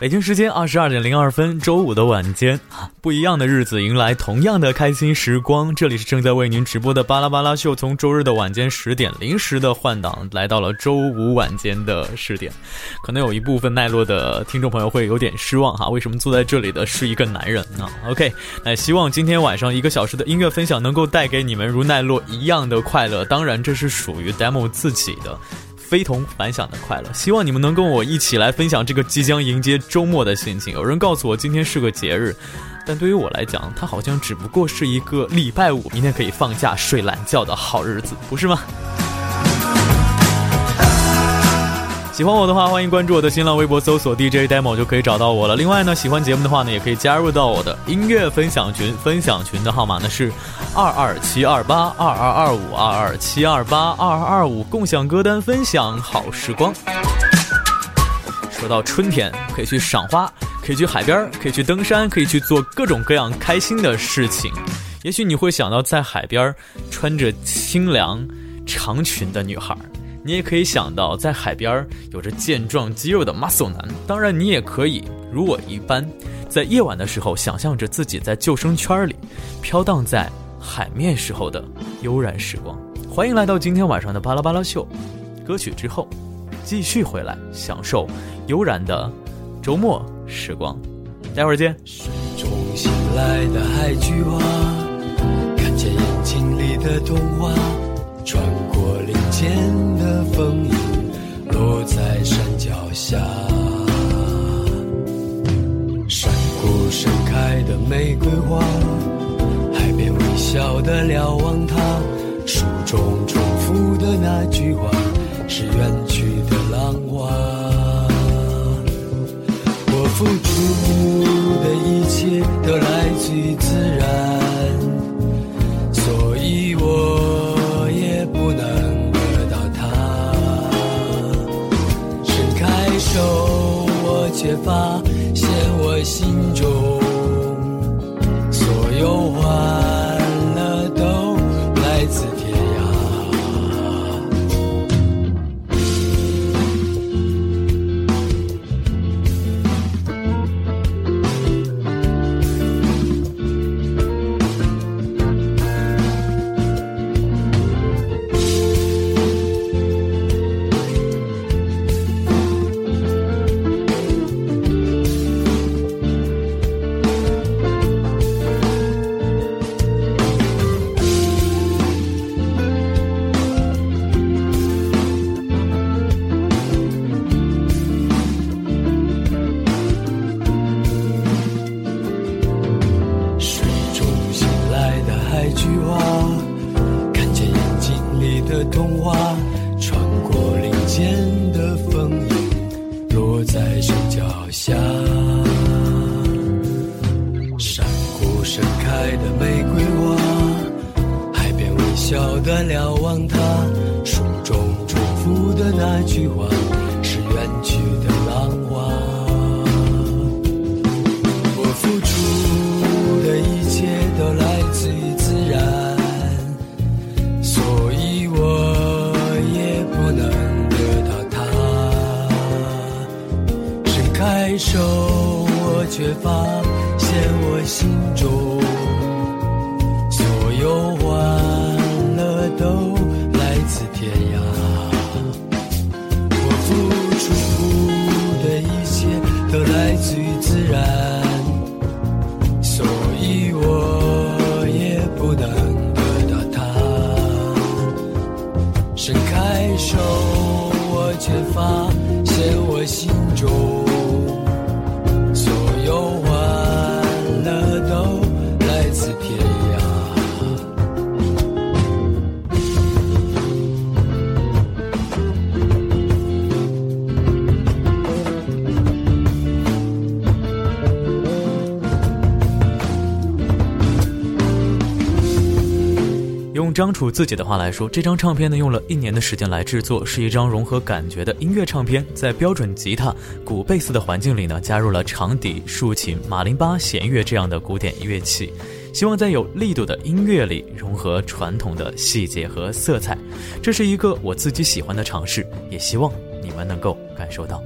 北京时间二十二点零二分，周五的晚间，不一样的日子迎来同样的开心时光。这里是正在为您直播的巴拉巴拉秀，从周日的晚间十点临时的换档，来到了周五晚间的十点。可能有一部分奈落的听众朋友会有点失望哈，为什么坐在这里的是一个男人呢？OK，那希望今天晚上一个小时的音乐分享能够带给你们如奈落一样的快乐。当然，这是属于 demo 自己的。非同凡响的快乐，希望你们能跟我一起来分享这个即将迎接周末的心情。有人告诉我今天是个节日，但对于我来讲，它好像只不过是一个礼拜五，明天可以放假睡懒觉的好日子，不是吗？喜欢我的话，欢迎关注我的新浪微博，搜索 DJ demo 就可以找到我了。另外呢，喜欢节目的话呢，也可以加入到我的音乐分享群，分享群的号码呢是二二七二八二二二五二二七二八二二二五，共享歌单，分享好时光。说到春天，可以去赏花，可以去海边，可以去登山，可以去做各种各样开心的事情。也许你会想到在海边穿着清凉长裙的女孩。你也可以想到，在海边有着健壮肌肉的 muscle 男。当然，你也可以如我一般，在夜晚的时候想象着自己在救生圈里飘荡在海面时候的悠然时光。欢迎来到今天晚上的巴拉巴拉秀。歌曲之后，继续回来享受悠然的周末时光。待会儿见。水中醒来的海菊花，看见眼睛里的童话，穿过林间。的风影落在山脚下，山谷盛开的玫瑰花，海边微笑的瞭望塔，书中重复的那句话，是远手我却发现我心中张楚自己的话来说，这张唱片呢用了一年的时间来制作，是一张融合感觉的音乐唱片。在标准吉他、鼓、贝斯的环境里呢，加入了长笛、竖琴、马林巴、弦乐这样的古典乐器，希望在有力度的音乐里融合传统的细节和色彩。这是一个我自己喜欢的尝试，也希望你们能够感受到。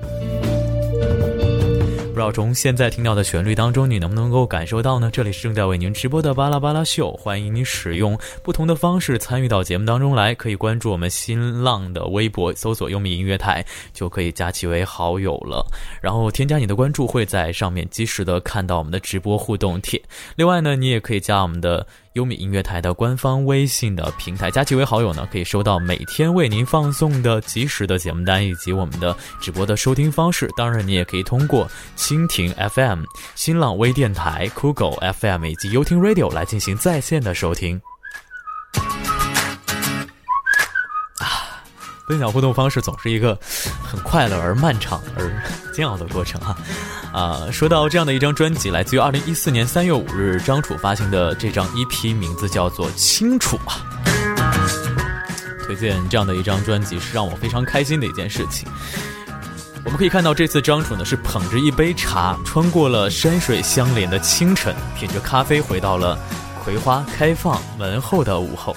要从现在听到的旋律当中，你能不能够感受到呢？这里是正在为您直播的巴拉巴拉秀，欢迎你使用不同的方式参与到节目当中来，可以关注我们新浪的微博，搜索“优米音乐台”，就可以加其为好友了。然后添加你的关注，会在上面及时的看到我们的直播互动帖。另外呢，你也可以加我们的。优米音乐台的官方微信的平台，加其为好友呢，可以收到每天为您放送的及时的节目单以及我们的直播的收听方式。当然，你也可以通过蜻蜓 FM、新浪微电台、酷狗 FM 以及优听 Radio 来进行在线的收听。分享互动方式总是一个很快乐而漫长而煎熬的过程啊。啊，说到这样的一张专辑，来自于二零一四年三月五日张楚发行的这张 EP，名字叫做《清楚》啊。推荐这样的一张专辑是让我非常开心的一件事情。我们可以看到，这次张楚呢是捧着一杯茶，穿过了山水相连的清晨，品着咖啡回到了葵花开放门后的午后，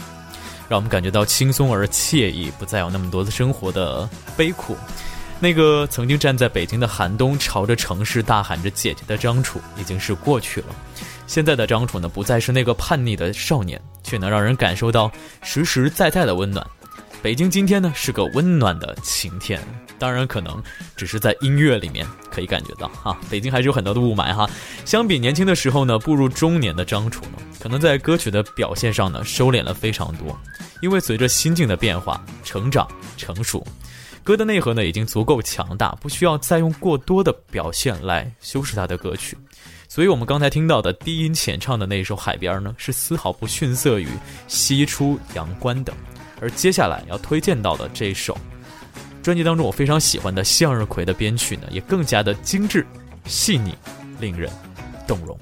让我们感觉到轻松而惬意，不再有那么多的生活的悲苦。那个曾经站在北京的寒冬，朝着城市大喊着“姐姐”的张楚，已经是过去了。现在的张楚呢，不再是那个叛逆的少年，却能让人感受到实实在在的温暖。北京今天呢，是个温暖的晴天，当然可能只是在音乐里面可以感觉到哈。北京还是有很多的雾霾哈。相比年轻的时候呢，步入中年的张楚呢，可能在歌曲的表现上呢，收敛了非常多，因为随着心境的变化，成长成熟。歌的内核呢，已经足够强大，不需要再用过多的表现来修饰他的歌曲。所以，我们刚才听到的低音浅唱的那一首《海边》呢，是丝毫不逊色于《西出阳关》的。而接下来要推荐到的这首专辑当中，我非常喜欢的向日葵的编曲呢，也更加的精致、细腻，令人动容。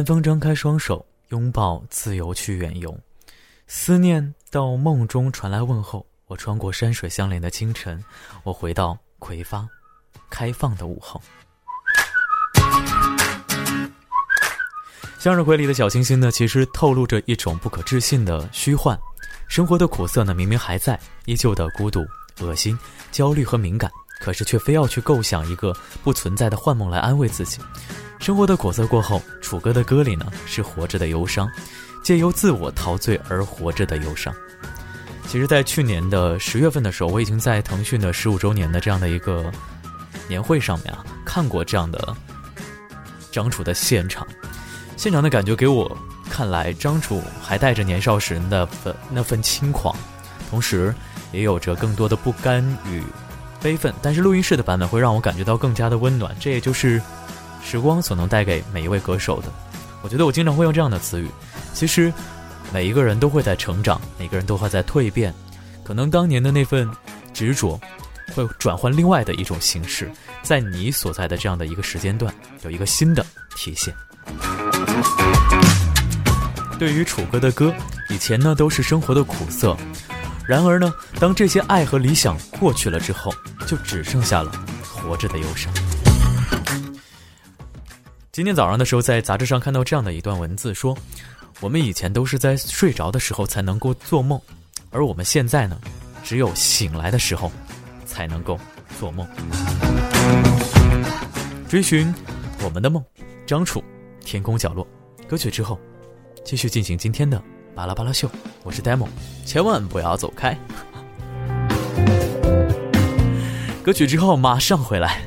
山峰张开双手，拥抱自由去远游。思念到梦中传来问候。我穿过山水相连的清晨，我回到葵发开放的午后。向日葵里的小星星呢，其实透露着一种不可置信的虚幻。生活的苦涩呢，明明还在，依旧的孤独、恶心、焦虑和敏感，可是却非要去构想一个不存在的幻梦来安慰自己。生活的苦涩过后，楚歌的歌里呢是活着的忧伤，借由自我陶醉而活着的忧伤。其实，在去年的十月份的时候，我已经在腾讯的十五周年的这样的一个年会上面啊，看过这样的张楚的现场。现场的感觉给我看来，张楚还带着年少时的份那份轻狂，同时也有着更多的不甘与悲愤。但是录音室的版本会让我感觉到更加的温暖，这也就是。时光所能带给每一位歌手的，我觉得我经常会用这样的词语。其实，每一个人都会在成长，每个人都会在蜕变。可能当年的那份执着，会转换另外的一种形式，在你所在的这样的一个时间段，有一个新的体现。对于楚歌的歌，以前呢都是生活的苦涩，然而呢，当这些爱和理想过去了之后，就只剩下了活着的忧伤。今天早上的时候，在杂志上看到这样的一段文字，说：“我们以前都是在睡着的时候才能够做梦，而我们现在呢，只有醒来的时候才能够做梦。”追寻我们的梦，张楚，天空角落。歌曲之后，继续进行今天的巴拉巴拉秀。我是 demo，千万不要走开。歌曲之后马上回来。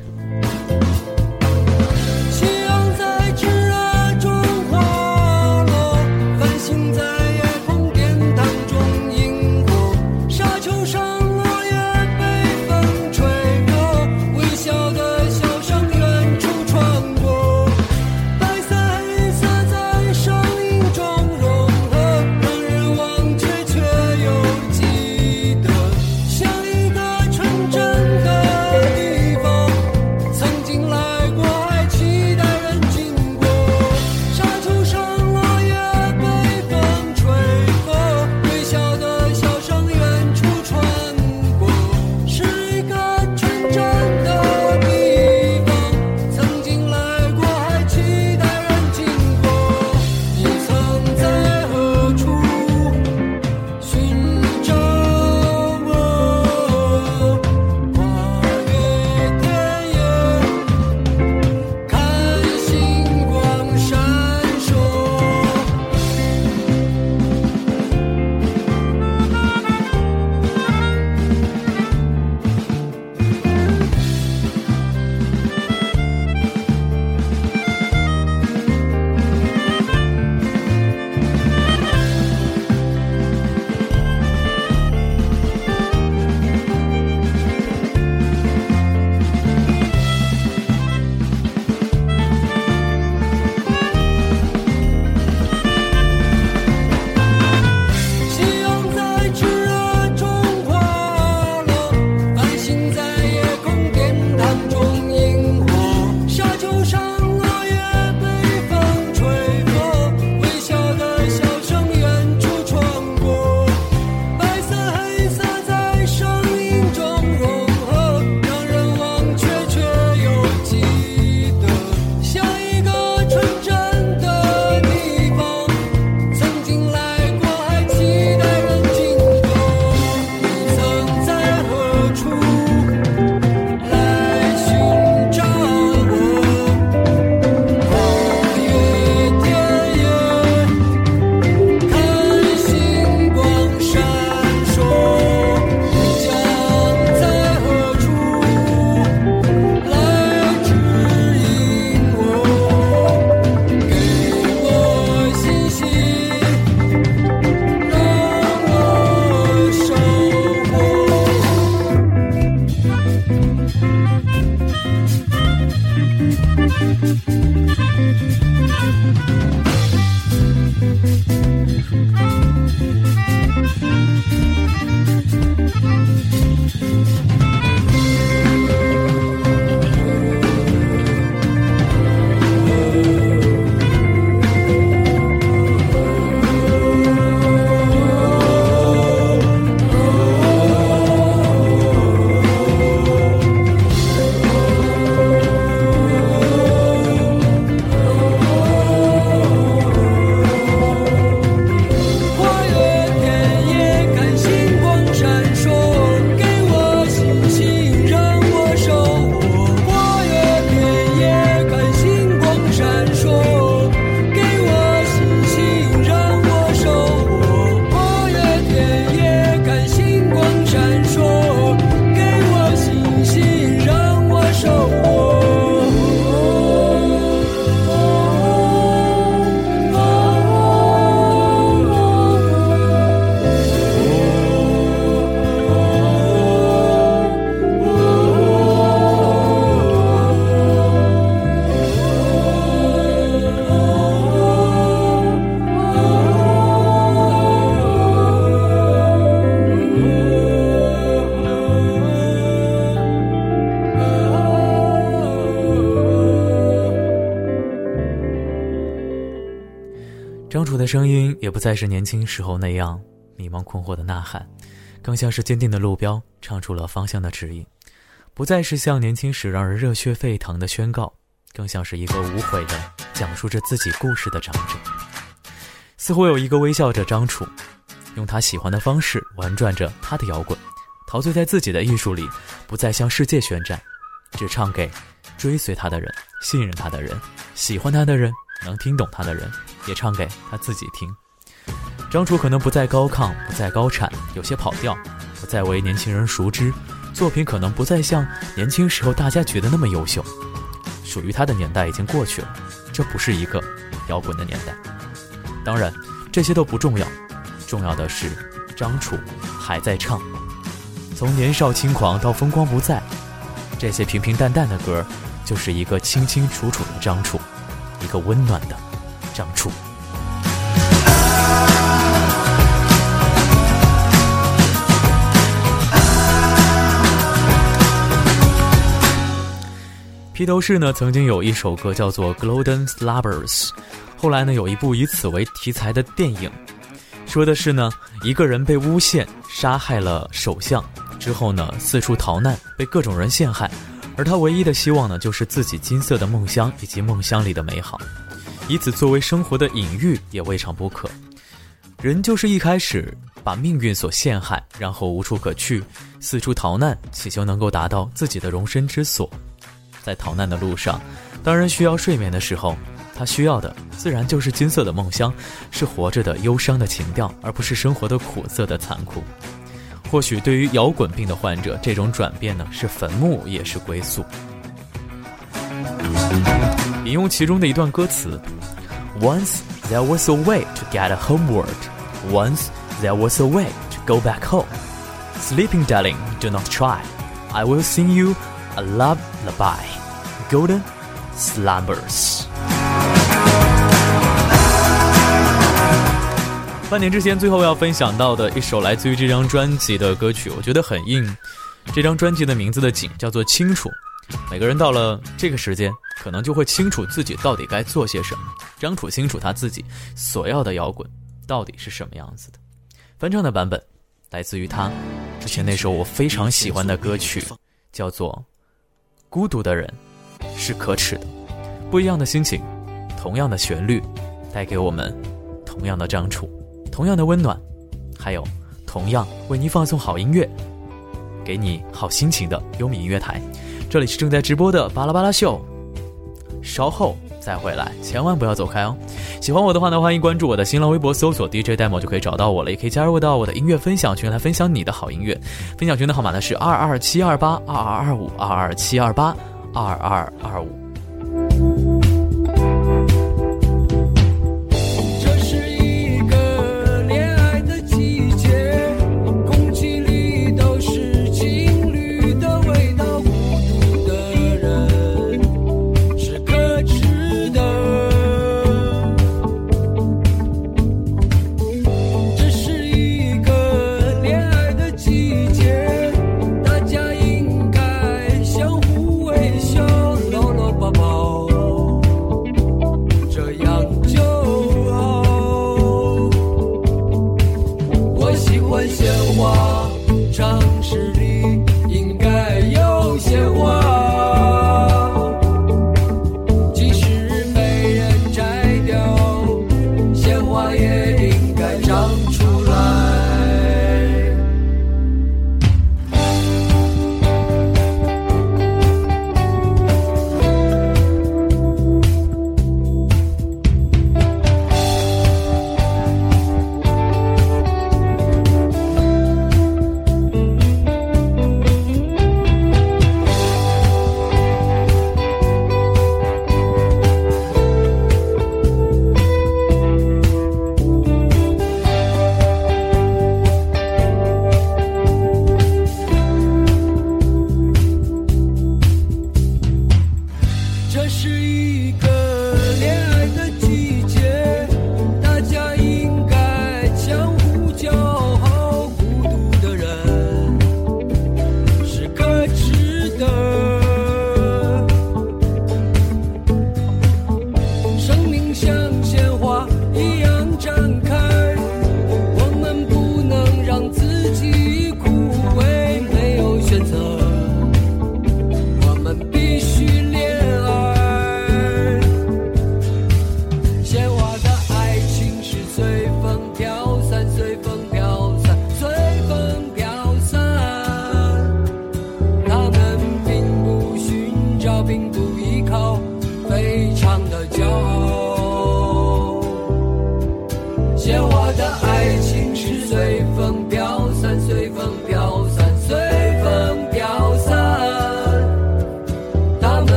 的声音也不再是年轻时候那样迷茫困惑的呐喊，更像是坚定的路标，唱出了方向的指引。不再是像年轻时让人热血沸腾的宣告，更像是一个无悔的讲述着自己故事的长者。似乎有一个微笑着张楚，用他喜欢的方式玩转着他的摇滚，陶醉在自己的艺术里，不再向世界宣战，只唱给追随他的人、信任他的人、喜欢他的人、能听懂他的人，也唱给他自己听。张楚可能不再高亢，不再高产，有些跑调，不再为年轻人熟知。作品可能不再像年轻时候大家觉得那么优秀，属于他的年代已经过去了，这不是一个摇滚的年代。当然，这些都不重要，重要的是张楚还在唱。从年少轻狂到风光不再，这些平平淡淡的歌，就是一个清清楚楚的张楚，一个温暖的张楚。披头士呢，曾经有一首歌叫做《Golden Slumbers》，后来呢，有一部以此为题材的电影，说的是呢，一个人被诬陷杀害了首相之后呢，四处逃难，被各种人陷害，而他唯一的希望呢，就是自己金色的梦乡以及梦乡里的美好，以此作为生活的隐喻也未尝不可。人就是一开始把命运所陷害，然后无处可去，四处逃难，祈求能够达到自己的容身之所。在逃难的路上，当人需要睡眠的时候，他需要的自然就是金色的梦乡，是活着的忧伤的情调，而不是生活的苦涩的残酷。或许对于摇滚病的患者，这种转变呢，是坟墓也是归宿。引用其中的一段歌词：Once there was a way to get homeward, once there was a way to go back home. Sleeping, darling, do not try. I will sing you. A lullaby, golden slumbers。半年之前，最后要分享到的一首来自于这张专辑的歌曲，我觉得很应这张专辑的名字的景，叫做清楚。 每个人到了这个时间，可能就会清楚自己到底该做些什么。张楚清楚他自己所要的摇滚到底是什么样子的。翻唱的版本来自于他之前那首我非常喜欢的歌曲，叫做。孤独的人是可耻的，不一样的心情，同样的旋律，带给我们同样的张楚，同样的温暖，还有同样为您放送好音乐，给你好心情的优米音乐台。这里是正在直播的巴拉巴拉秀，稍后。再回来，千万不要走开哦！喜欢我的话呢，欢迎关注我的新浪微博，搜索 DJ demo 就可以找到我了。也可以加入到我的音乐分享群来分享你的好音乐。分享群的号码呢是二二七二八二二二五二二七二八二二二五。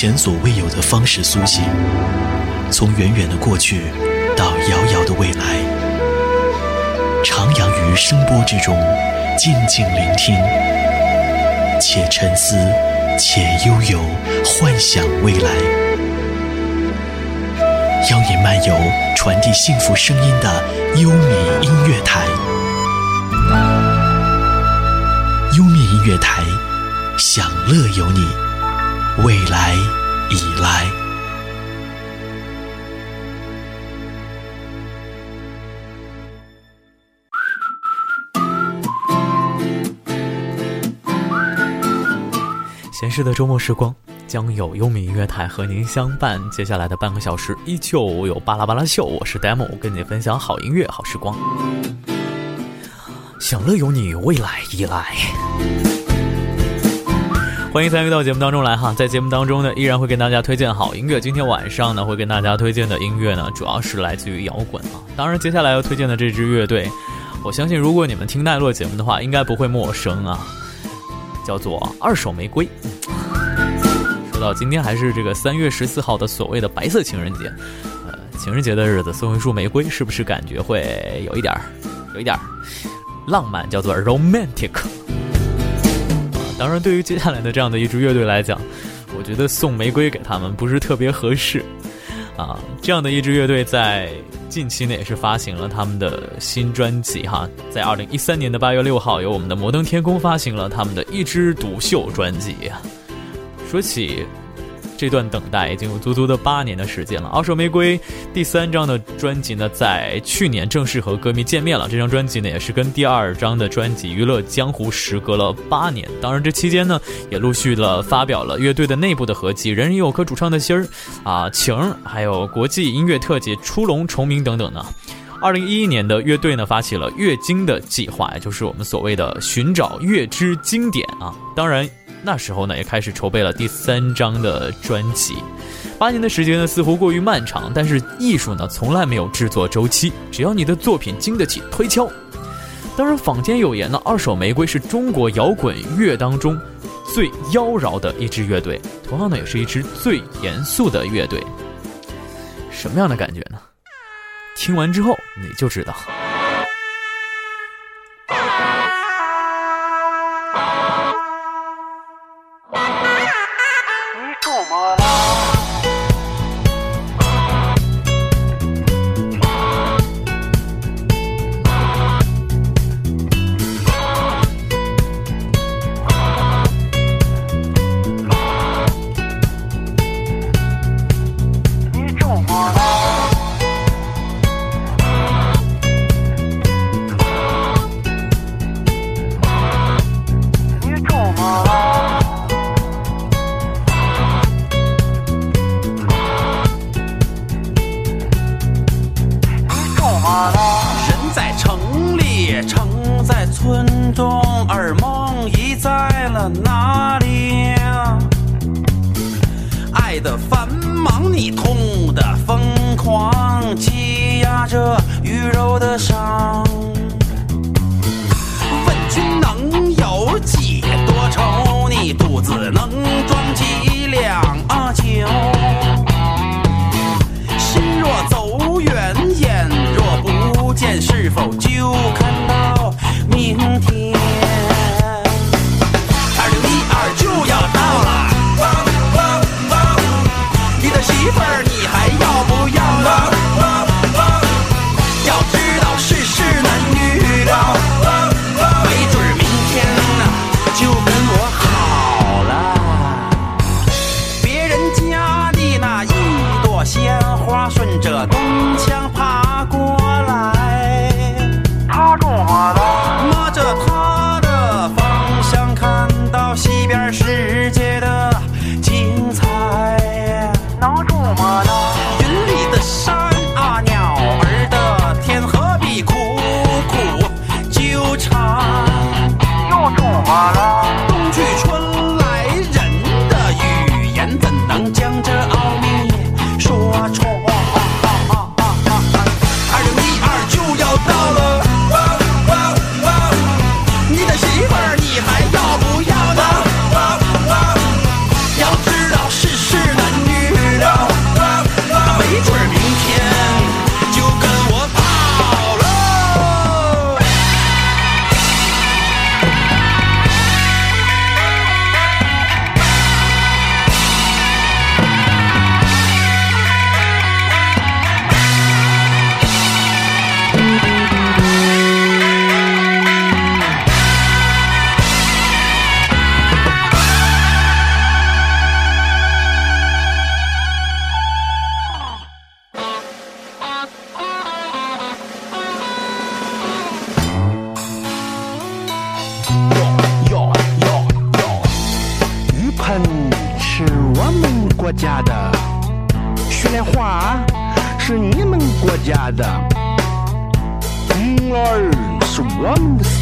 前所未有的方式苏醒，从远远的过去到遥遥的未来，徜徉于声波之中，静静聆听，且沉思，且悠游，幻想未来。邀你漫游传递幸福声音的优米音乐台，优米音乐台，享乐有你，未来已来。闲适的周末时光，将有优米音乐台和您相伴。接下来的半个小时，依旧有巴拉巴拉秀。我是 demo，跟你分享好音乐、好时光。享乐有你，未来已来。欢迎参与到节目当中来哈，在节目当中呢，依然会跟大家推荐好音乐。今天晚上呢，会跟大家推荐的音乐呢，主要是来自于摇滚啊。当然，接下来要推荐的这支乐队，我相信如果你们听奈落节目的话，应该不会陌生啊。叫做二手玫瑰。说到今天还是这个三月十四号的所谓的白色情人节，呃，情人节的日子送一束玫瑰，是不是感觉会有一点儿，有一点儿浪漫？叫做 romantic。当然，对于接下来的这样的一支乐队来讲，我觉得送玫瑰给他们不是特别合适。啊，这样的一支乐队在近期呢也是发行了他们的新专辑哈，在二零一三年的八月六号，由我们的摩登天空发行了他们的一支独秀专辑。说起。这段等待已经有足足的八年的时间了。二手玫瑰第三张的专辑呢，在去年正式和歌迷见面了。这张专辑呢，也是跟第二张的专辑《娱乐江湖》时隔了八年。当然，这期间呢，也陆续了发表了乐队的内部的合集《人人有颗主唱的心儿》啊，情还有国际音乐特辑《出笼重名》等等呢。二零一一年的乐队呢，发起了乐经的计划，也就是我们所谓的寻找乐之经典啊。当然。那时候呢，也开始筹备了第三张的专辑。八年的时间呢，似乎过于漫长，但是艺术呢，从来没有制作周期。只要你的作品经得起推敲。当然，坊间有言呢，二手玫瑰是中国摇滚乐当中最妖娆的一支乐队，同样呢，也是一支最严肃的乐队。什么样的感觉呢？听完之后你就知道。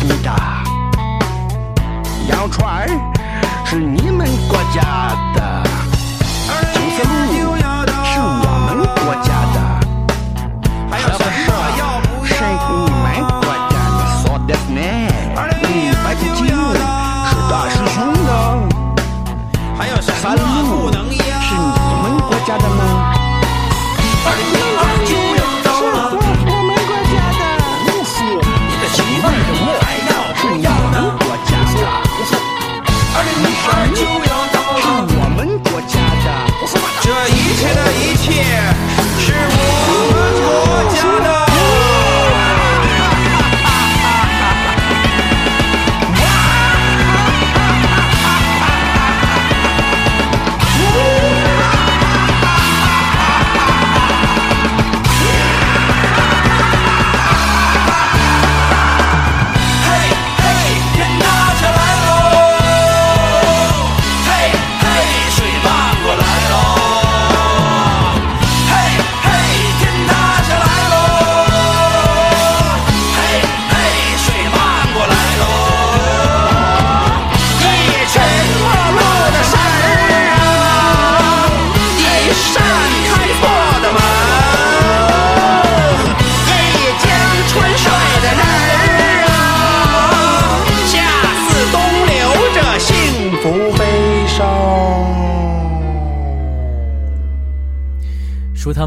的思达，羊串是你们国家的，九色鹿是我们国家的，还有蛇是你们国家的，说的呢？嗯，白骨精是大师兄的，还有山鹿。家的吗？二零零二就的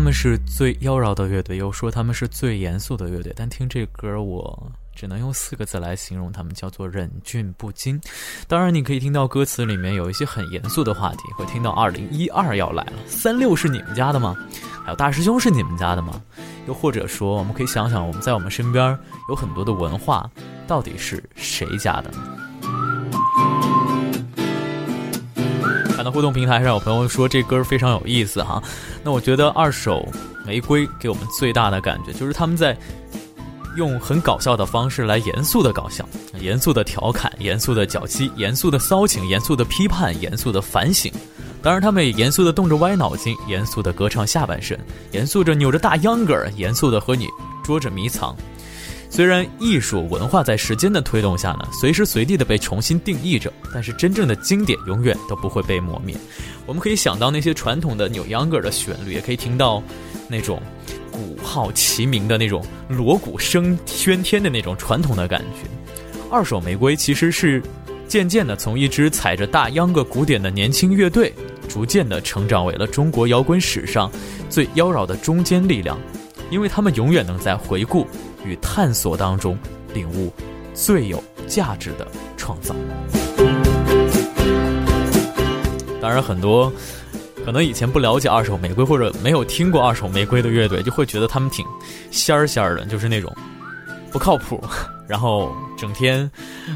他们是最妖娆的乐队，又说他们是最严肃的乐队，但听这歌，我只能用四个字来形容他们，叫做忍俊不禁。当然，你可以听到歌词里面有一些很严肃的话题，会听到二零一二要来了，三六是你们家的吗？还有大师兄是你们家的吗？又或者说，我们可以想想，我们在我们身边有很多的文化，到底是谁家的？看到互动平台上有朋友说这歌非常有意思哈，那我觉得二手玫瑰给我们最大的感觉就是他们在用很搞笑的方式来严肃的搞笑，严肃的调侃，严肃的搅基，严肃的骚情，严肃的批判，严肃的反省。当然，他们也严肃的动着歪脑筋，严肃的歌唱下半身，严肃着扭着大秧歌，严肃的和你捉着迷藏。虽然艺术文化在时间的推动下呢，随时随地的被重新定义着，但是真正的经典永远都不会被磨灭。我们可以想到那些传统的扭秧歌的旋律，也可以听到那种鼓号齐鸣的那种锣鼓声喧天的那种传统的感觉。二手玫瑰其实是渐渐的从一支踩着大秧歌鼓点的年轻乐队，逐渐的成长为了中国摇滚史上最妖娆的中坚力量，因为他们永远能在回顾。与探索当中领悟最有价值的创造。当然，很多可能以前不了解二手玫瑰或者没有听过二手玫瑰的乐队，就会觉得他们挺仙儿仙儿的，就是那种不靠谱，然后整天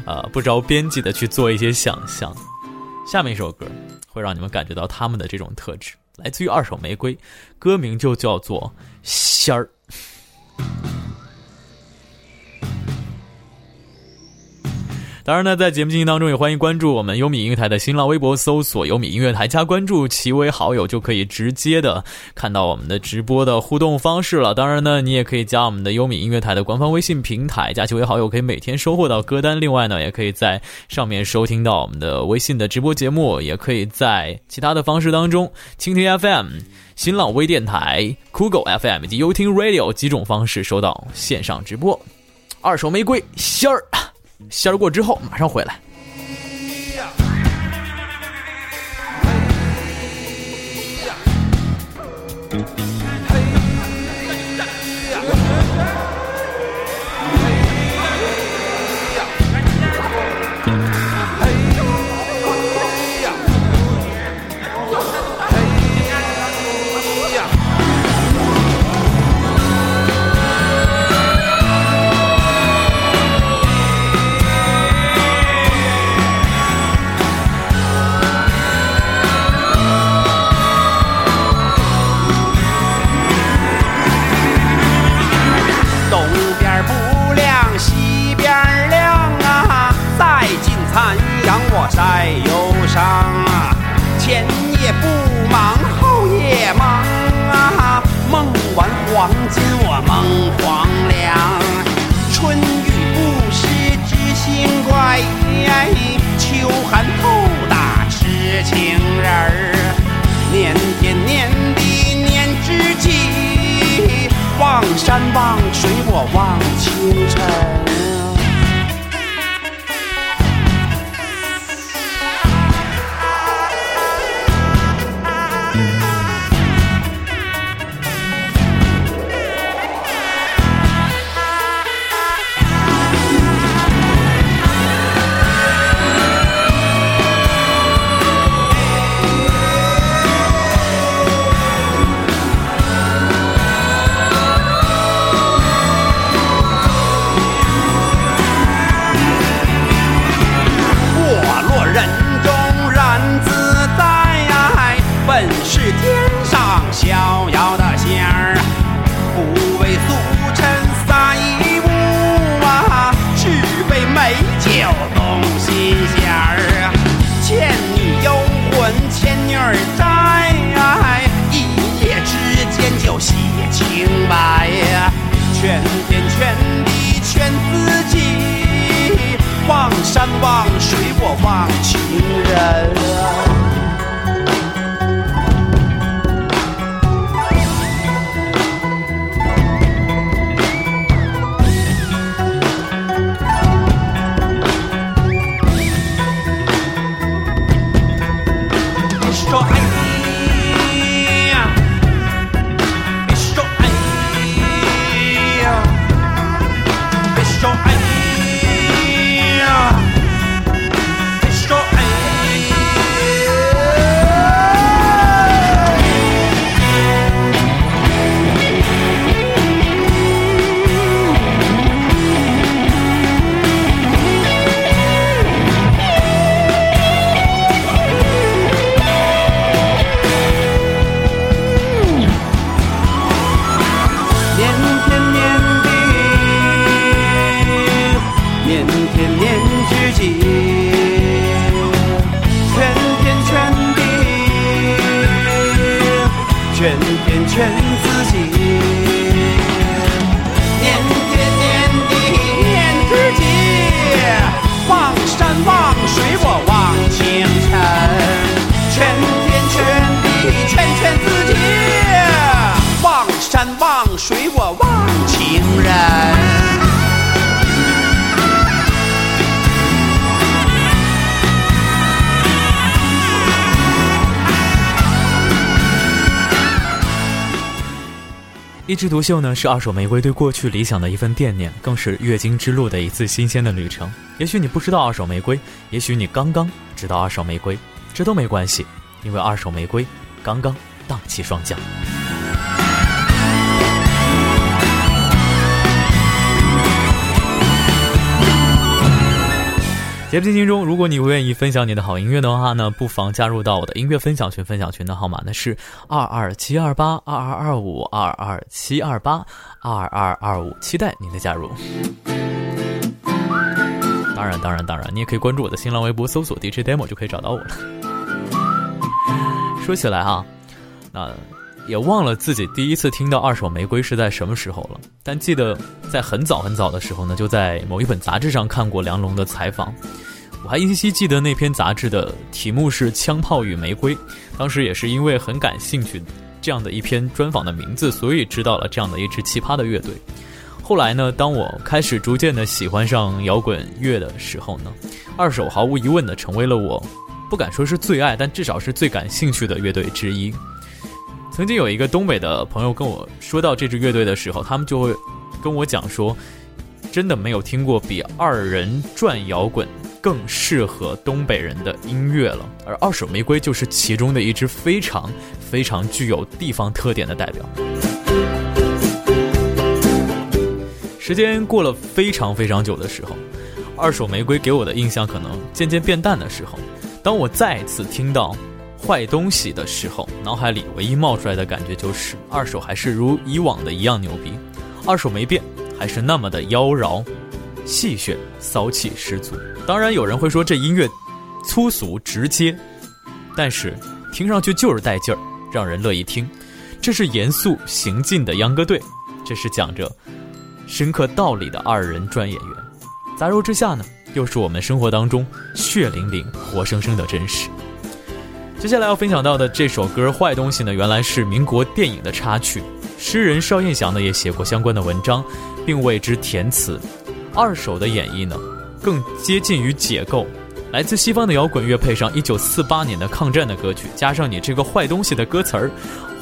呃不着边际的去做一些想象。下面一首歌会让你们感觉到他们的这种特质，来自于二手玫瑰，歌名就叫做《仙儿》。当然呢，在节目进行当中，也欢迎关注我们优米音乐台的新浪微博，搜索“优米音乐台”加关注，其为好友就可以直接的看到我们的直播的互动方式了。当然呢，你也可以加我们的优米音乐台的官方微信平台，加其为好友，可以每天收获到歌单。另外呢，也可以在上面收听到我们的微信的直播节目，也可以在其他的方式当中，蜻蜓 FM、新浪微电台、酷狗 FM 以及优听 Radio 几种方式收到线上直播。二手玫瑰仙儿。仙儿过之后，马上回来。望山望水我望清晨。一枝独秀呢，是二手玫瑰对过去理想的一份惦念，更是月经之路的一次新鲜的旅程。也许你不知道二手玫瑰，也许你刚刚知道二手玫瑰，这都没关系，因为二手玫瑰刚刚荡气双桨。节目进行中，如果你愿意分享你的好音乐的话呢，不妨加入到我的音乐分享群。分享群的号码呢是二二七二八二二二五二二七二八二二二五，期待您的加入。当然，当然，当然，你也可以关注我的新浪微博，搜索 DJ demo 就可以找到我了。说起来啊，那也忘了自己第一次听到二手玫瑰是在什么时候了，但记得在很早很早的时候呢，就在某一本杂志上看过梁龙的采访。我还依稀记得那篇杂志的题目是《枪炮与玫瑰》，当时也是因为很感兴趣这样的一篇专访的名字，所以知道了这样的一支奇葩的乐队。后来呢，当我开始逐渐的喜欢上摇滚乐的时候呢，二手毫无疑问的成为了我不敢说是最爱，但至少是最感兴趣的乐队之一。曾经有一个东北的朋友跟我说到这支乐队的时候，他们就会跟我讲说，真的没有听过比二人转摇滚更适合东北人的音乐了。而二手玫瑰就是其中的一支非常非常具有地方特点的代表。时间过了非常非常久的时候，二手玫瑰给我的印象可能渐渐变淡的时候，当我再次听到坏东西的时候，脑海里唯一冒出来的感觉就是二手还是如以往的一样牛逼，二手没变，还是那么的妖娆、戏谑、骚气十足。当然，有人会说这音乐粗俗直接，但是听上去就是带劲儿，让人乐意听。这是严肃行进的秧歌队，这是讲着深刻道理的二人转演员。杂糅之下呢，又是我们生活当中血淋淋、活生生的真实。接下来要分享到的这首歌《坏东西》呢，原来是民国电影的插曲。诗人邵燕祥呢也写过相关的文章，并为之填词。二手的演绎呢，更接近于解构。来自西方的摇滚乐配上1948年的抗战的歌曲，加上你这个坏东西的歌词儿。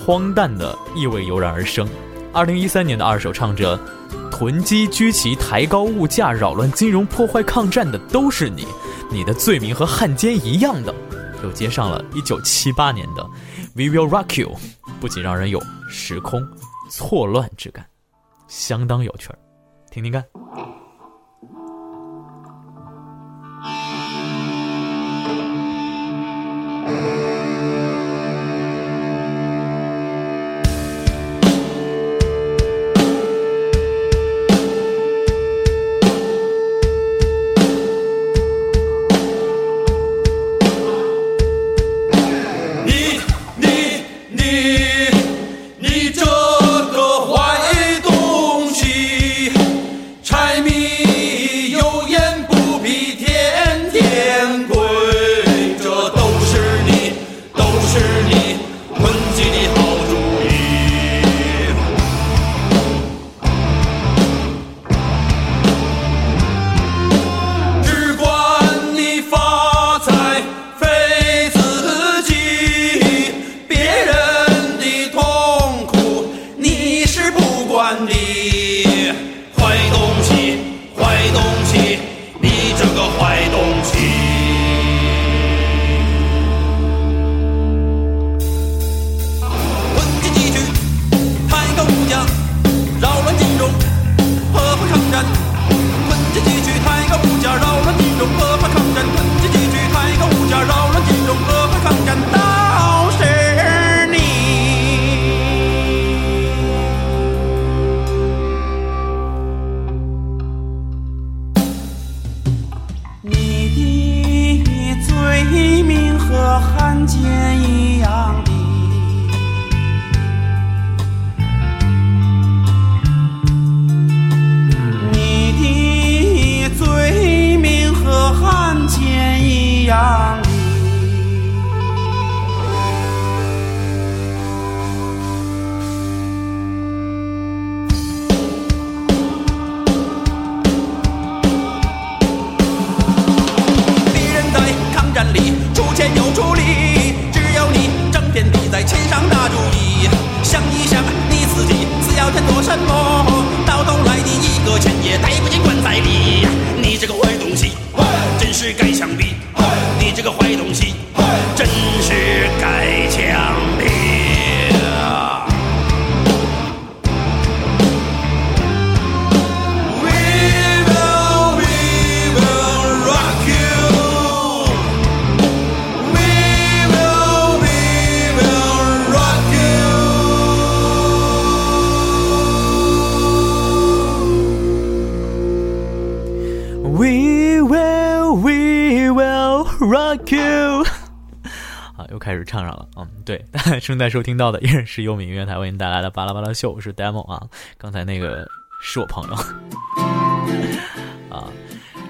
荒诞的意味油然而生。二零一三年的二手唱着“囤积居奇，抬高物价，扰乱金融，破坏抗战的都是你，你的罪名和汉奸一样的”，又接上了一九七八年的 “We Will Rock You”，不仅让人有时空错乱之感，相当有趣儿，听听看。正在收听到的依然是优米音乐台为您带来的巴拉巴拉秀，我是 demo 啊，刚才那个是我朋友 啊。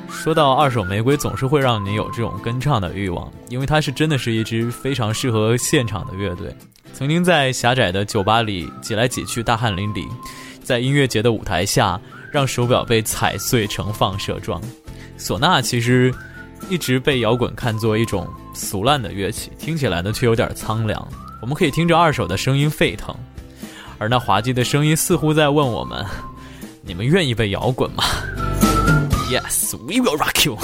说到二手玫瑰，总是会让你有这种跟唱的欲望，因为它是真的是一支非常适合现场的乐队，曾经在狭窄的酒吧里挤来挤去，大汗淋漓，在音乐节的舞台下让手表被踩碎成放射状。唢呐其实。一直被摇滚看作一种俗烂的乐器，听起来呢却有点苍凉。我们可以听着二手的声音沸腾，而那滑稽的声音似乎在问我们：你们愿意被摇滚吗？Yes, we will rock you。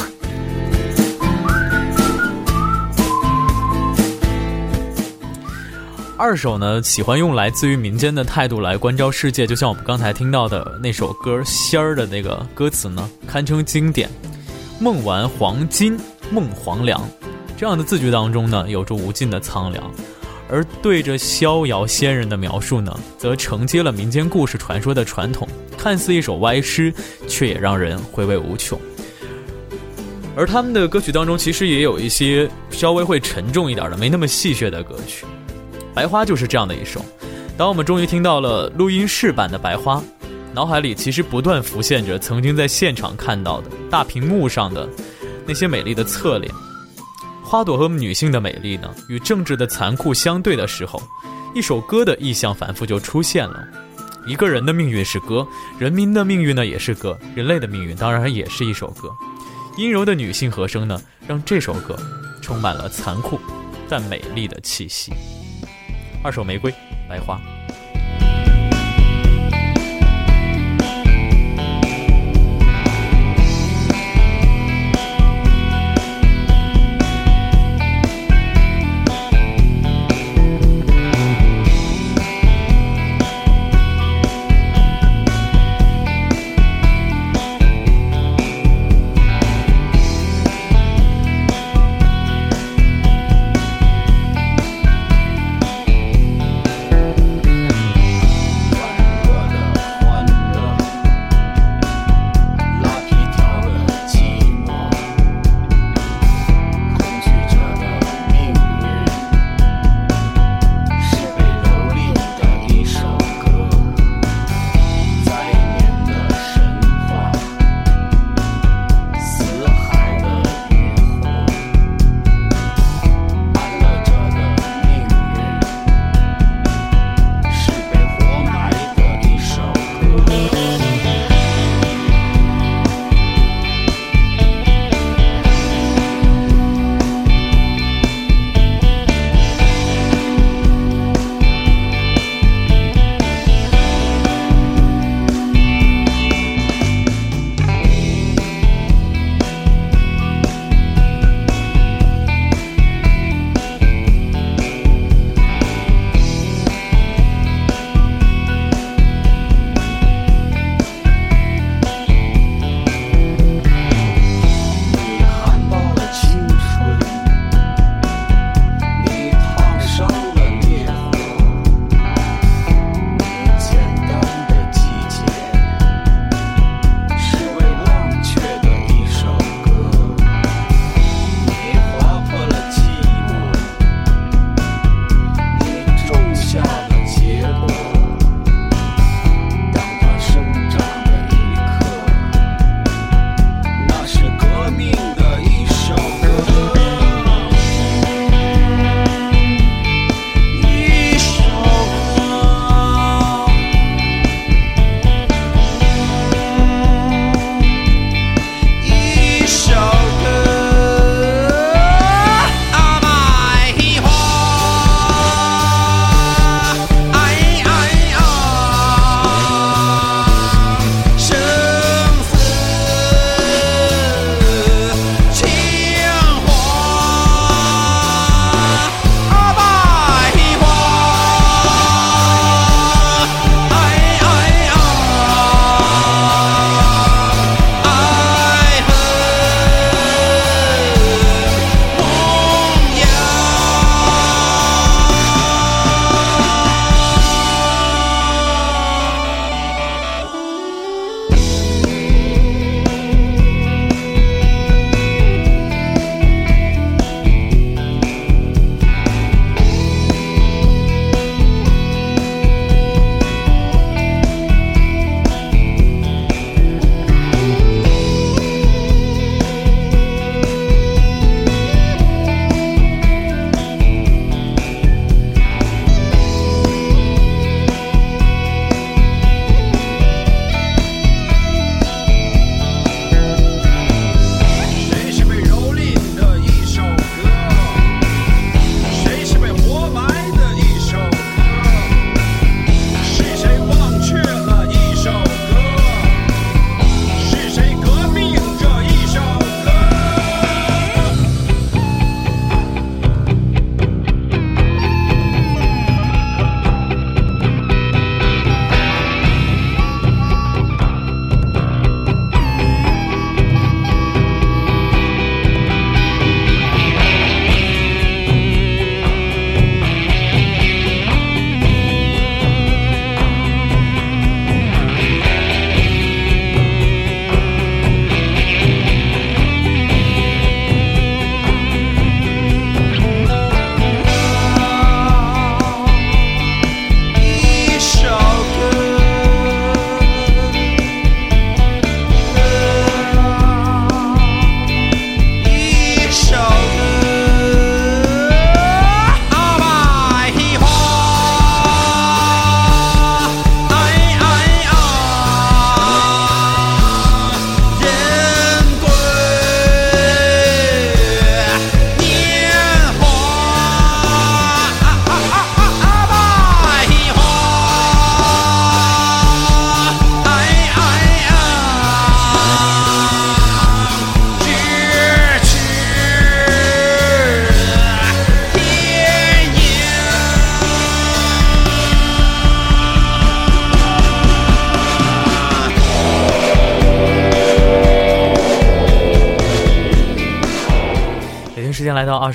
二手呢喜欢用来自于民间的态度来关照世界，就像我们刚才听到的那首歌《仙儿》的那个歌词呢，堪称经典。梦完黄金，梦黄粱，这样的字句当中呢，有着无尽的苍凉。而对着逍遥仙人的描述呢，则承接了民间故事传说的传统，看似一首歪诗，却也让人回味无穷。而他们的歌曲当中，其实也有一些稍微会沉重一点的、没那么戏谑的歌曲，《白花》就是这样的一首。当我们终于听到了录音室版的《白花》，脑海里其实不断浮现着曾经在现场看到的大屏幕上的那些美丽的侧脸。花朵和女性的美丽呢，与政治的残酷相对的时候，一首歌的意象反复就出现了。一个人的命运是歌，人民的命运呢也是歌，人类的命运当然也是一首歌。阴柔的女性和声呢，让这首歌充满了残酷但美丽的气息。二手玫瑰，白花。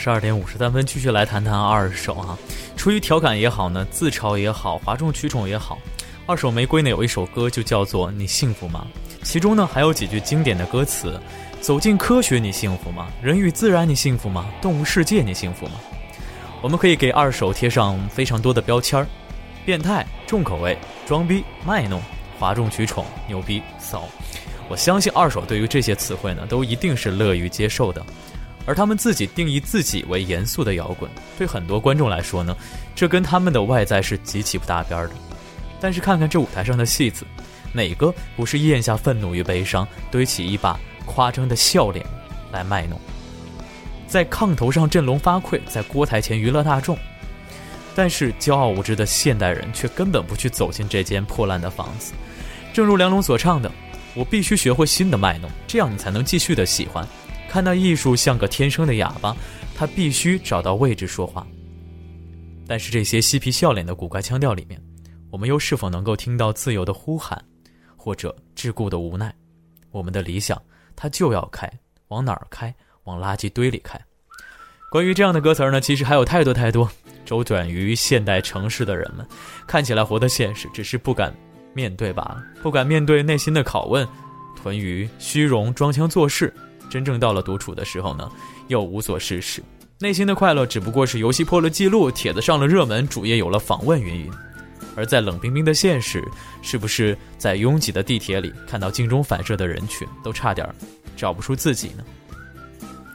十二点五十三分，继续来谈谈二手啊。出于调侃也好呢，自嘲也好，哗众取宠也好，二手玫瑰呢有一首歌就叫做《你幸福吗》，其中呢还有几句经典的歌词：走进科学，你幸福吗？人与自然，你幸福吗？动物世界，你幸福吗？我们可以给二手贴上非常多的标签儿：变态、重口味、装逼、卖弄、哗众取宠、牛逼、骚。我相信二手对于这些词汇呢，都一定是乐于接受的。而他们自己定义自己为严肃的摇滚，对很多观众来说呢，这跟他们的外在是极其不搭边的。但是看看这舞台上的戏子，哪个不是咽下愤怒与悲伤，堆起一把夸张的笑脸来卖弄？在炕头上振聋发聩，在锅台前娱乐大众。但是骄傲无知的现代人却根本不去走进这间破烂的房子。正如梁龙所唱的。我必须学会新的卖弄，这样你才能继续的喜欢。看到艺术像个天生的哑巴，他必须找到位置说话。但是这些嬉皮笑脸的古怪腔调里面，我们又是否能够听到自由的呼喊，或者桎梏的无奈？我们的理想，它就要开，往哪儿开？往垃圾堆里开。关于这样的歌词呢，其实还有太多太多。周转于现代城市的人们，看起来活得现实，只是不敢。面对罢了，不敢面对内心的拷问，囤于虚荣，装腔作势。真正到了独处的时候呢，又无所事事。内心的快乐只不过是游戏破了记录，帖子上了热门，主页有了访问，云云。而在冷冰冰的现实，是不是在拥挤的地铁里看到镜中反射的人群，都差点找不出自己呢？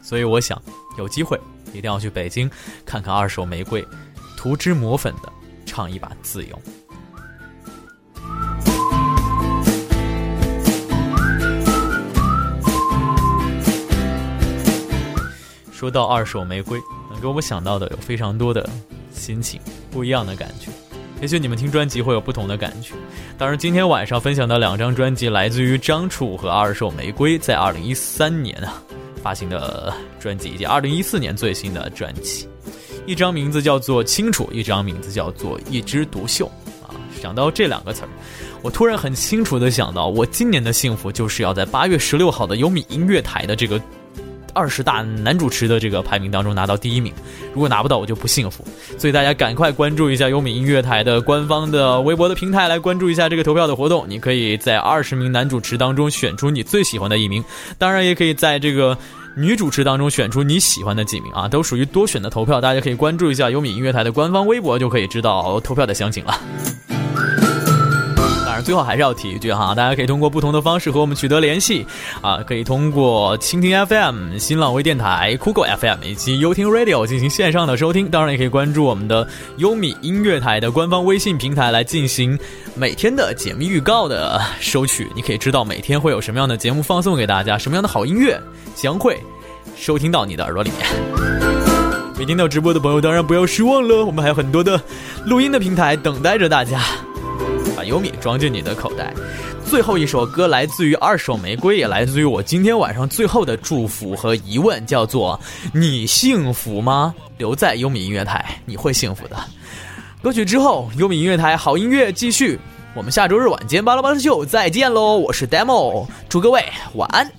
所以我想，有机会一定要去北京看看二手玫瑰，涂脂抹粉的唱一把自由。说到二手玫瑰，能给我想到的有非常多的心情，不一样的感觉。也许你们听专辑会有不同的感觉。当然，今天晚上分享的两张专辑来自于张楚和二手玫瑰在二零一三年啊发行的专辑，以及二零一四年最新的专辑。一张名字叫做《清楚》，一张名字叫做《一枝独秀》啊。想到这两个词儿，我突然很清楚的想到，我今年的幸福就是要在八月十六号的优米音乐台的这个。二十大男主持的这个排名当中拿到第一名，如果拿不到我就不幸福。所以大家赶快关注一下优米音乐台的官方的微博的平台，来关注一下这个投票的活动。你可以在二十名男主持当中选出你最喜欢的一名，当然也可以在这个女主持当中选出你喜欢的几名啊，都属于多选的投票。大家可以关注一下优米音乐台的官方微博，就可以知道投票的详情了。最后还是要提一句哈，大家可以通过不同的方式和我们取得联系，啊，可以通过蜻蜓 FM、新浪微电台、酷狗 FM 以及优听 Radio 进行线上的收听，当然也可以关注我们的优米音乐台的官方微信平台来进行每天的节目预告的收取，你可以知道每天会有什么样的节目放送给大家，什么样的好音乐将会收听到你的耳朵里面。没听到直播的朋友当然不要失望了，我们还有很多的录音的平台等待着大家。把优米装进你的口袋。最后一首歌来自于二手玫瑰，也来自于我今天晚上最后的祝福和疑问，叫做“你幸福吗？”留在优米音乐台，你会幸福的。歌曲之后，优米音乐台好音乐继续。我们下周日晚间巴拉巴拉秀再见喽！我是 Demo，祝各位晚安。